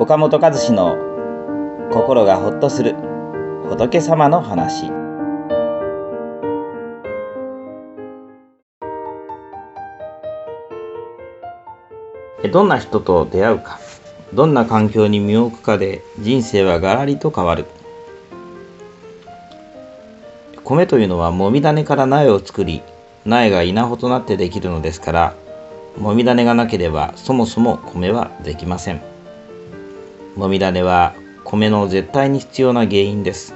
岡本和志の心がほっとする仏様の話。どんな人と出会うか？どんな環境に身を置くかで人生はガラリと変わる。米というのはもみ種から苗を作り苗が稲穂となってできるのですからもみ種がなければそもそも米はできません。もみ種は米の絶対に必要な原因です。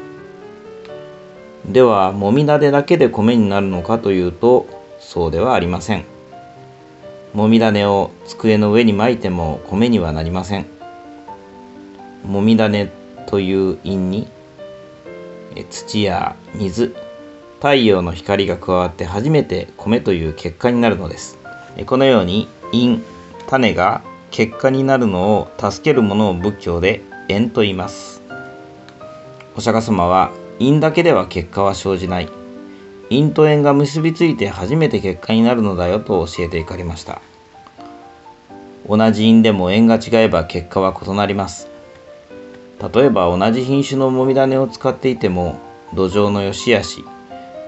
ではもみ種だけで米になるのかというとそうではありません。もみ種を机の上に巻いても米にはなりません。もみ種という因に土や水太陽の光が加わって初めて米という結果になるのです。このように因種が結果になるのを助けるものを仏教で縁と言います。お釈迦様は因だけでは結果は生じない。因と縁が結びついて初めて結果になるのだよと教えていかれました。同じ因でも縁が違えば結果は異なります。例えば同じ品種のもみ種を使っていても土壌の良し悪し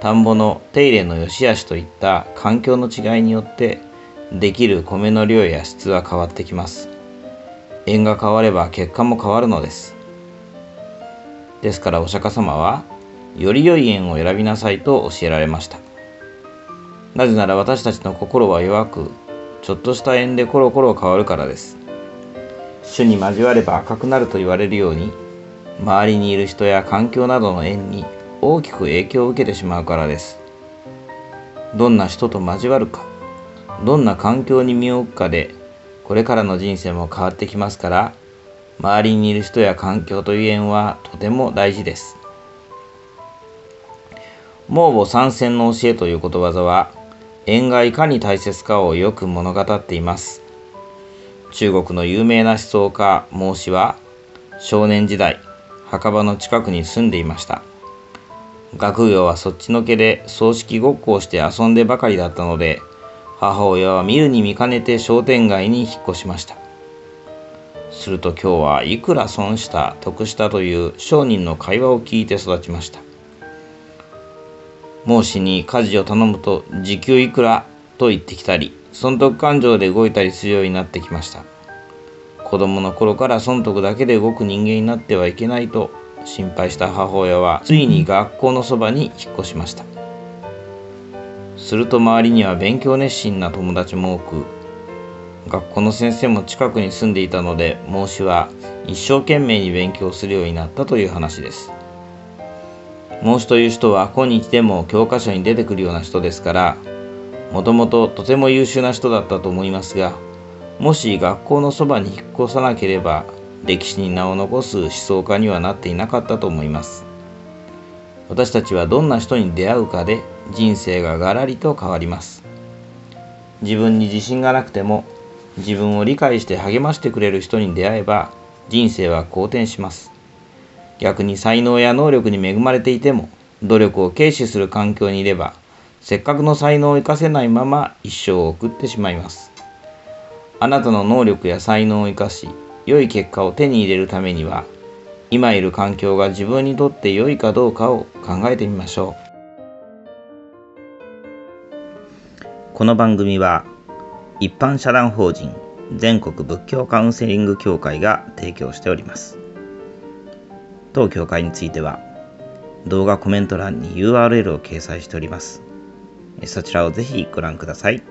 田んぼの手入れの良し悪しといった環境の違いによってできる米の量や質は変わってきます。縁が変われば結果も変わるのです。ですからお釈迦様はより良い縁を選びなさいと教えられました。なぜなら私たちの心は弱くちょっとした縁でコロコロ変わるからです。主に交われば赤くなると言われるように周りにいる人や環境などの縁に大きく影響を受けてしまうからです。どんな人と交わるかどんな環境に身を置くかでこれからの人生も変わってきますから周りにいる人や環境という縁はとても大事です。盲母参戦の教えということわざは縁がいかに大切かをよく物語っています。中国の有名な思想家孟子は少年時代墓場の近くに住んでいました。学業はそっちのけで葬式ごっこをして遊んでばかりだったので母親は見るに見かねて商店街に引っ越しました。すると今日はいくら損した得したという商人の会話を聞いて育ちました。孟子に家事を頼むと時給いくらと言ってきたり損得感情で動いたりするようになってきました。子供の頃から損得だけで動く人間になってはいけないと心配した母親はついに学校のそばに引っ越しました。すると周りには勉強熱心な友達も多く学校の先生も近くに住んでいたので孟子は一生懸命に勉強するようになったという話です。孟子という人は今日でも教科書に出てくるような人ですからもともととても優秀な人だったと思いますがもし学校のそばに引っ越さなければ歴史に名を残す思想家にはなっていなかったと思います。私たちはどんな人に出会うかで人生がガラリと変わります。自分に自信がなくても自分を理解して励ましてくれる人に出会えば人生は好転します。逆に才能や能力に恵まれていても努力を軽視する環境にいればせっかくの才能を生かせないまま一生を送ってしまいます。あなたの能力や才能を生かし良い結果を手に入れるためには今いる環境が自分にとって良いかどうかを考えてみましょう。この番組は一般社団法人全国仏教カウンセリング協会が提供しております。当協会については動画コメント欄に URL を掲載しております。そちらをぜひご覧ください。